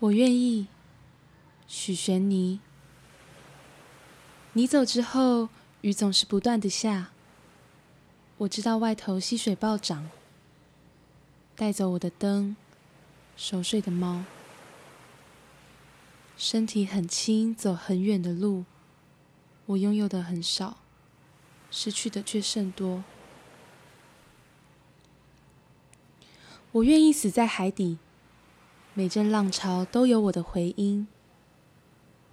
我愿意，许玄妮。你走之后，雨总是不断的下。我知道外头溪水暴涨，带走我的灯，熟睡的猫。身体很轻，走很远的路。我拥有的很少，失去的却甚多。我愿意死在海底，每阵浪潮都有我的回音。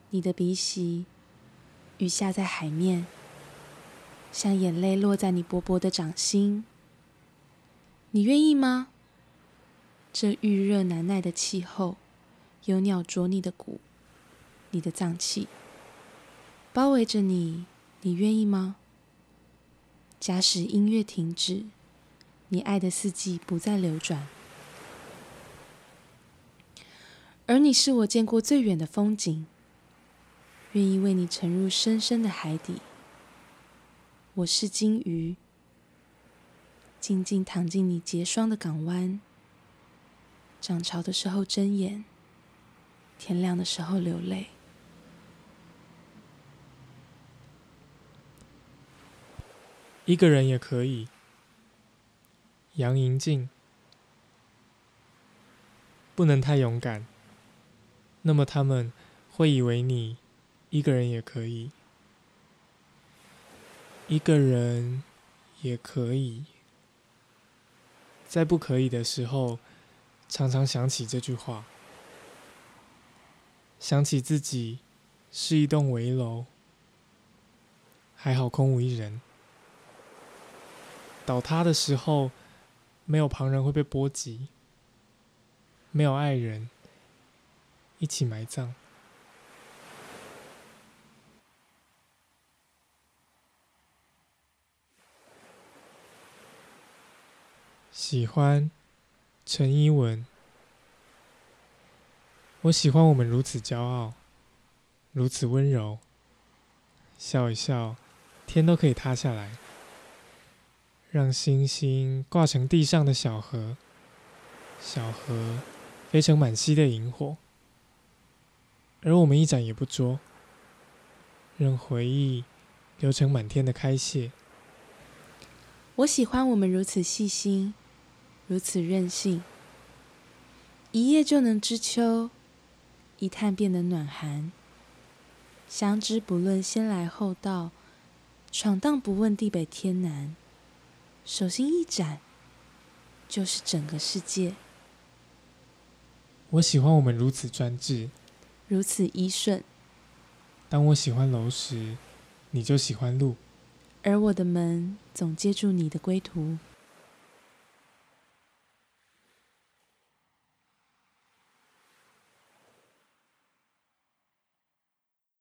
你的鼻息，雨下在海面，像眼泪落在你薄薄的掌心。你愿意吗？这预热难耐的气候，有鸟啄你的骨，你的脏器包围着你，你愿意吗？假使音乐停止。你爱的四季不再流转，而你是我见过最远的风景。愿意为你沉入深深的海底。我是金鱼，静静躺进你结霜的港湾。涨潮的时候睁眼，天亮的时候流泪。一个人也可以。杨银静，不能太勇敢，那么他们会以为你一个人也可以，一个人也可以，在不可以的时候，常常想起这句话，想起自己是一栋围楼，还好空无一人，倒塌的时候。没有旁人会被波及，没有爱人一起埋葬。喜欢陈一文，我喜欢我们如此骄傲，如此温柔，笑一笑，天都可以塌下来。让星星挂成地上的小河，小河飞成满溪的萤火，而我们一盏也不捉，任回忆流成满天的开谢。我喜欢我们如此细心，如此任性，一夜就能知秋，一探便能暖寒。相知不论先来后到，闯荡不问地北天南。手心一展，就是整个世界。我喜欢我们如此专制，如此依顺。当我喜欢楼时，你就喜欢路。而我的门总接住你的归途。